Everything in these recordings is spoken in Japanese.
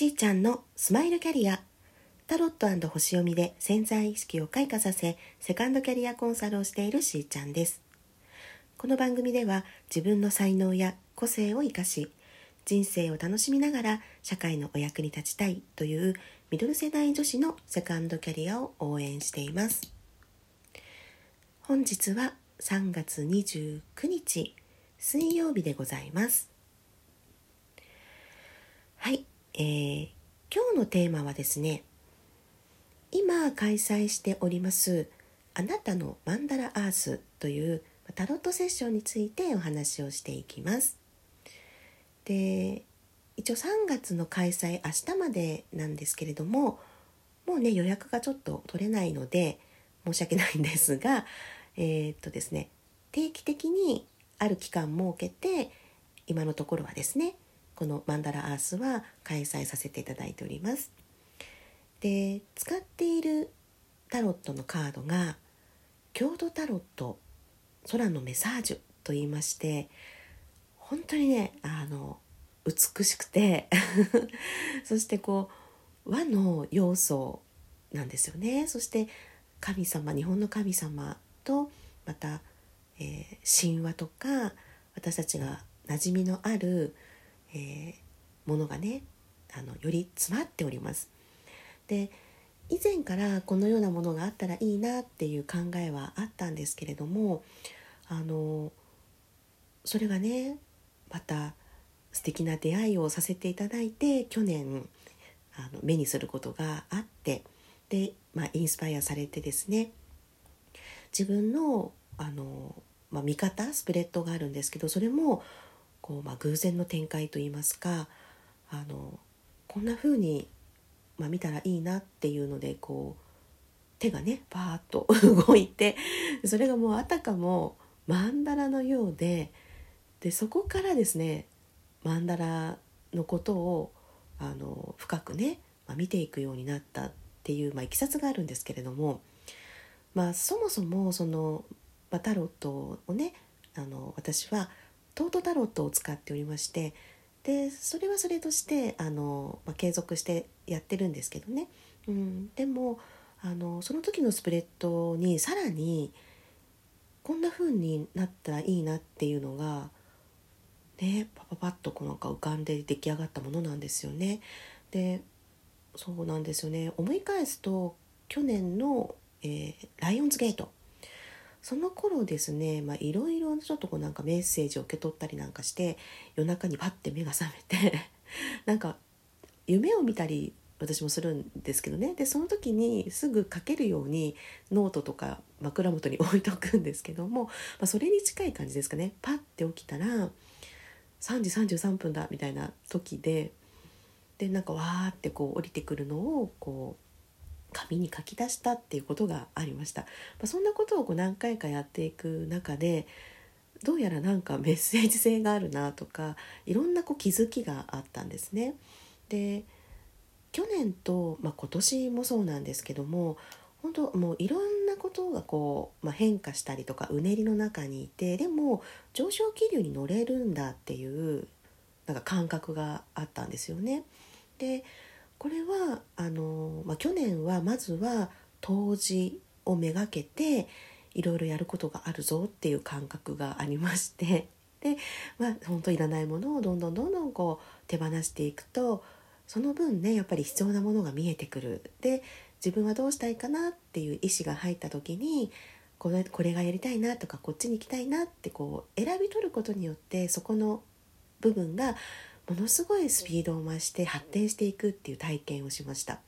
しーちゃんのスマイルキャリア。タロット星読みで潜在意識を開花させセカンドキャリアコンサルをしているしーちゃんです。この番組では自分の才能や個性を生かし人生を楽しみながら社会のお役に立ちたいというミドル世代女子のセカンドキャリアを応援しています。本日は3月29日水曜日でございます。はい、えー、今日のテーマはですね今開催しておりますあなたのマンダラアースというタロットセッションについてお話をしていきます。で一応3月の開催明日までなんですけれどももうね予約がちょっと取れないので申し訳ないんですがえー、っとですね定期的にある期間設けて今のところはですねこのマンダラアースは開催させていただいております。で使っているタロットのカードが郷土タロット空のメサージュと言いまして本当にねあの美しくて そしてこう和の要素なんですよねそして神様日本の神様とまた、えー、神話とか私たちが馴染みのあるえー、ものがねあのより詰まっております。で以前からこのようなものがあったらいいなっていう考えはあったんですけれどもあのそれがねまた素敵な出会いをさせていただいて去年あの目にすることがあってで、まあ、インスパイアされてですね自分のあの、まあ、見方スプレッドがあるんですけどそれもこう、まあ、偶然の展開といいますかあのこんな風に、まあ、見たらいいなっていうのでこう手がねパーッと動いてそれがもうあたかも曼荼羅のようででそこからですね曼荼羅のことをあの深くね、まあ、見ていくようになったっていう、まあ、いきさつがあるんですけれども、まあ、そもそもその、まあ、タロットをねあの私はトートタロットを使っておりましてでそれはそれとしてあの、まあ、継続してやってるんですけどね、うん、でもあのその時のスプレッドにさらにこんな風になったらいいなっていうのがねパパパッとこうなんか浮かんで出来上がったものなんですよね。でそうなんですよね。思い返すと去年の、えー、ライオンズゲート。その頃ですねいろいろちょっとこうなんかメッセージを受け取ったりなんかして夜中にパッて目が覚めて なんか夢を見たり私もするんですけどね。でその時にすぐ書けるようにノートとか枕元に置いとくんですけども、まあ、それに近い感じですかね。パッて起きたら3時33分だみたいな時ででなんかわーってこう降りてくるのをこう紙に書き出したっていうことがありました、まあ、そんなことをこう何回かやっていく中でどうやらなんか メッセージ性があるなとかいろんなこう気づきがあったんですね。で去年と、まあ、今年もそうなんですけども本当もういろんなことがこう、まあ、変化したりとかうねりの中にいてでも上昇気流に乗れるんだっていうなんか感覚があったんですよね。でこれはあの、まあ、去年はまずは冬至をめがけていろいろやることがあるぞっていう感覚がありまして で、まあ、本当いらないものをどんどんどんどんこう手放していくとその分ねやっぱり必要なものが見えてくる。で自分はどうしたいかなっていう意思が入った時にこれこれがやりたいなとかこっちに行きたいなってこう選び取ることによってそこの部分がものすごいスピードを増して発展していくっていう体験をしました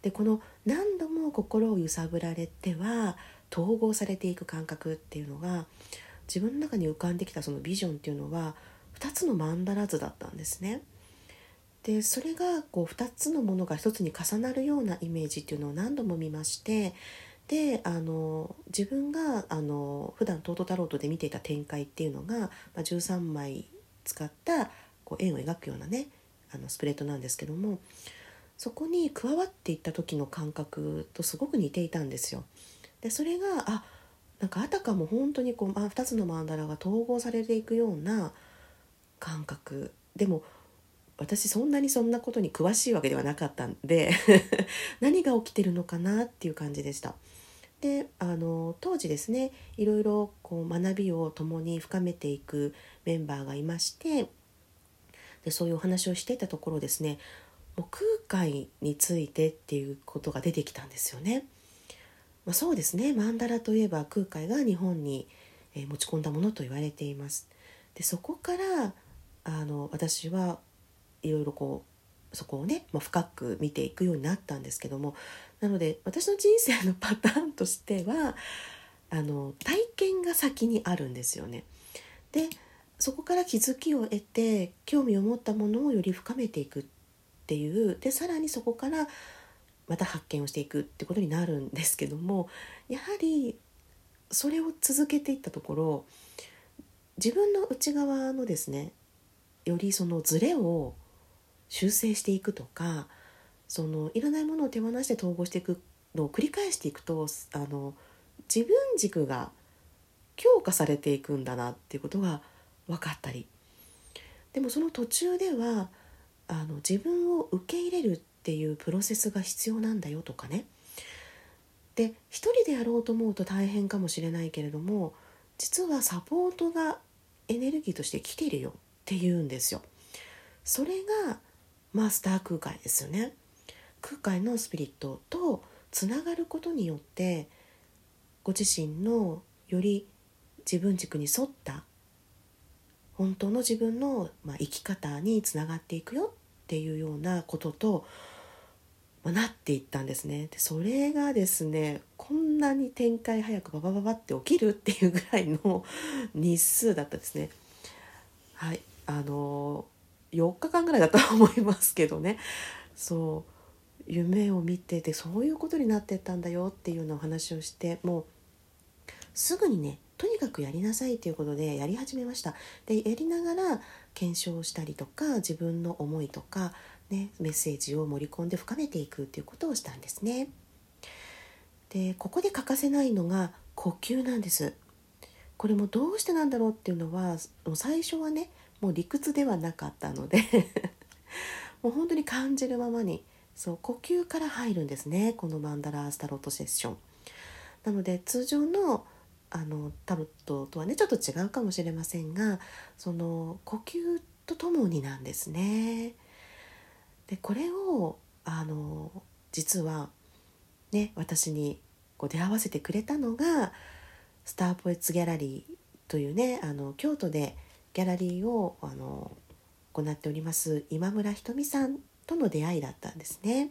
でこの何度も心を揺さぶられては統合されていく感覚っていうのが自分の中に浮かんできたそのビジョンっていうのは2つのマンダラ図だったんですね。でそれがこう2つのものが1つに重なるようなイメージっていうのを何度も見ましてであの自分があの普段トートタロットで見ていた展開っていうのが、まあ、13枚使ったこう円を描くようなねあのスプレッドなんですけどもそこに加わっていった時の感覚とすごく似ていたんですよ。でそれがあなんかあたかも本当にこう、まあ、2つのマンダラが統合されていくような感覚でも私そんなにそんなことに詳しいわけではなかったんで 何が起きてるのかなっていう感じでした。であの当時ですねいろいろこう学びを共に深めていくメンバーがいましてでそういうお話をしていたところですねもう空海についてっていうことが出てきたんですよね。まあ、そうですね曼荼羅といえば空海が日本に、持ち込んだものと言われています。でそこからあの私はいろいろこうそこをね、まあ、深く見ていくようになったんですけどもなので私の人生のパターンとしてはあの体験が先にあるんですよね。でそこから気づきを得て興味を持ったものをより深めていくっていうでさらにそこからまた発見をしていくってことになるんですけどもやはりそれを続けていったところ自分の内側のですねよりそのズレを修正していくとかそのいらないものを手放して統合していくのを繰り返していくとあの自分軸が強化されていくんだなっていうことが分かったりでもその途中ではあの自分を受け入れるっていうプロセスが必要なんだよとかねで一人でやろうと思うと大変かもしれないけれども実はサポートがエネルギーとして来てるよっていうんですよ。それがマスター空海ですよね。空海のスピリットとつながることによってご自身のより自分軸に沿った本当の自分の、ま、生き方につながっていくよっていうようなことと、ま、なっていったんですね。でそれがですねこんなに展開早くババババって起きるっていうぐらいの日数だったですね。はい。あの4日間ぐらいだと思いますけどね。そう。夢を見ててそういうことになってったんだよっていうようなお話をしてもうすぐにねとにかくやりなさいということでやり始めました。でやりながら検証したりとか自分の思いとか、ね、メッセージを盛り込んで深めていくということをしたんですね。でここで欠かせないのが呼吸なんです。これもどうしてなんだろうっていうのはもう最初はねもう理屈ではなかったので もう本当に感じるままにそう呼吸から入るんですねこのマンダラースタロットセッション。なので通常のあのタロットとはねちょっと違うかもしれませんがその呼吸とともになんですね。でこれをあの実はね私にこう出会わせてくれたのがスターポエツギャラリーというねあの京都でギャラリーをあの行っております今村ひとみさんとの出会いだったんですね。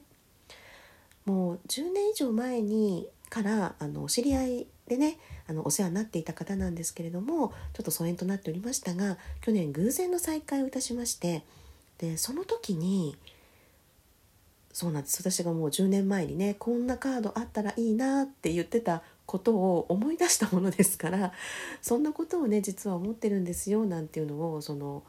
もう10年以上前にからあのお知り合いでねあのお世話になっていた方なんですけれどもちょっと疎遠となっておりましたが去年偶然の再会をいたしましてでその時にそうなんです私がもう10年前にねこんなカードあったらいいなって言ってたことを思い出したものですからそんなことをね実は思ってるんですよなんていうのをその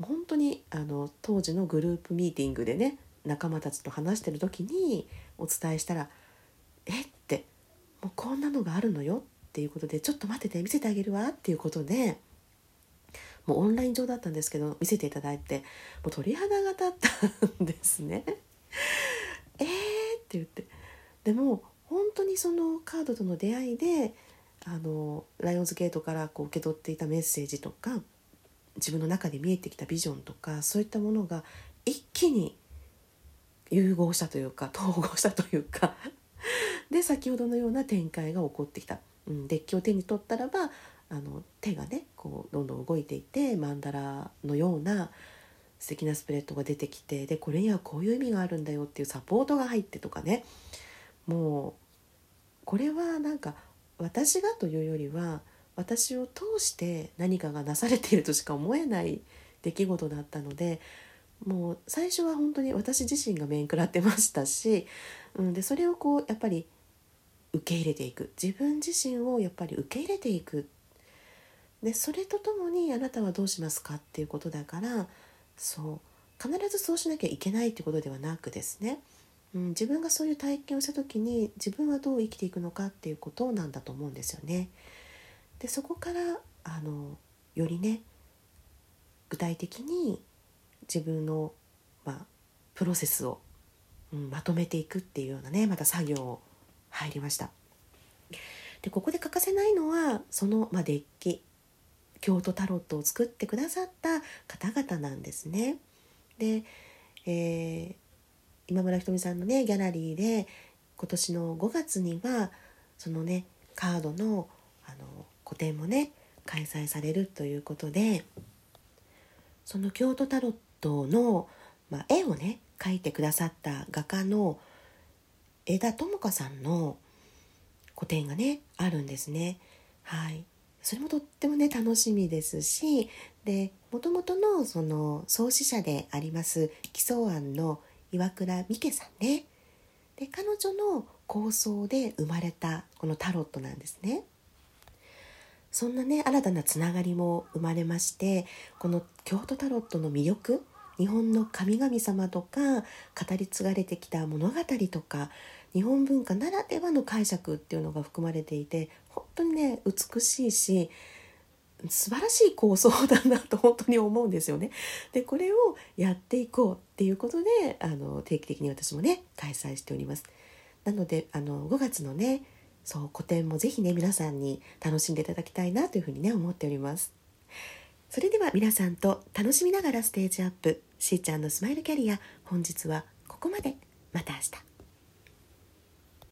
本当にあの当時のグループミーティングでね仲間たちと話してる時にお伝えしたら「えっ?」てもうこんなのがあるのよっていうことでちょっと待ってて見せてあげるわっていうことでもうオンライン上だったんですけど見せていただいてもう鳥肌が立ったんですね。えーって言ってでも本当にそのカードとの出会いであのライオンズゲートからこう受け取っていたメッセージとか自分の中で見えてきたビジョンとかそういったものが一気に融合したというか統合したというかで先ほどのような展開が起こってきた、うん、デッキを手に取ったらばあの手がねこうどんどん動いていて曼荼羅のような素敵なスプレッドが出てきてでこれにはこういう意味があるんだよっていうサポートが入ってとかね。もうこれはなんか私がというよりは私を通して何かがなされているとしか思えない出来事だったのでもう最初は本当に私自身が面食らってましたし、うん、でそれをこうやっぱり受け入れていく。自分自身をやっぱり受け入れていく。でそれとともにあなたはどうしますかっていうことだからそう必ずそうしなきゃいけないっていうことではなくですね、うん、自分がそういう体験をした時に自分はどう生きていくのかっていうことなんだと思うんですよね。でそこからあのよりね具体的に自分のまプロセスを、うん、まとめていくっていうようなねまた作業入りました。でここで欠かせないのはその、まあ、デッキ京都タロットを作ってくださった方々なんですね。で、えー、今村ひとみさんのねギャラリーで今年の5月にはそのねカードのあの個展もね開催されるということでその京都タロットの、まあ、絵をね描いてくださった画家の枝智香さんの個展がねあるんですね。はいそれもとってもね楽しみですしでもともとのその創始者であります基礎案の岩倉美家さんねで彼女の構想で生まれたこのタロットなんですね。そんなね新たなつながりも生まれましてこの京都タロットの魅力日本の神々様とか語り継がれてきた物語とか日本文化ならではの解釈っていうのが含まれていて本当にね美しいし素晴らしい構想だなと本当に思うんですよね。でこれをやっていこうっていうことであの定期的に私もね開催しております。なのであの5月のねそう個展もぜひね皆さんに楽しんでいただきたいなというふうにね思っておりますそれでは皆さんと楽しみながらステージアップ。しーちゃんのスマイルキャリア。本日はここまで。また明日。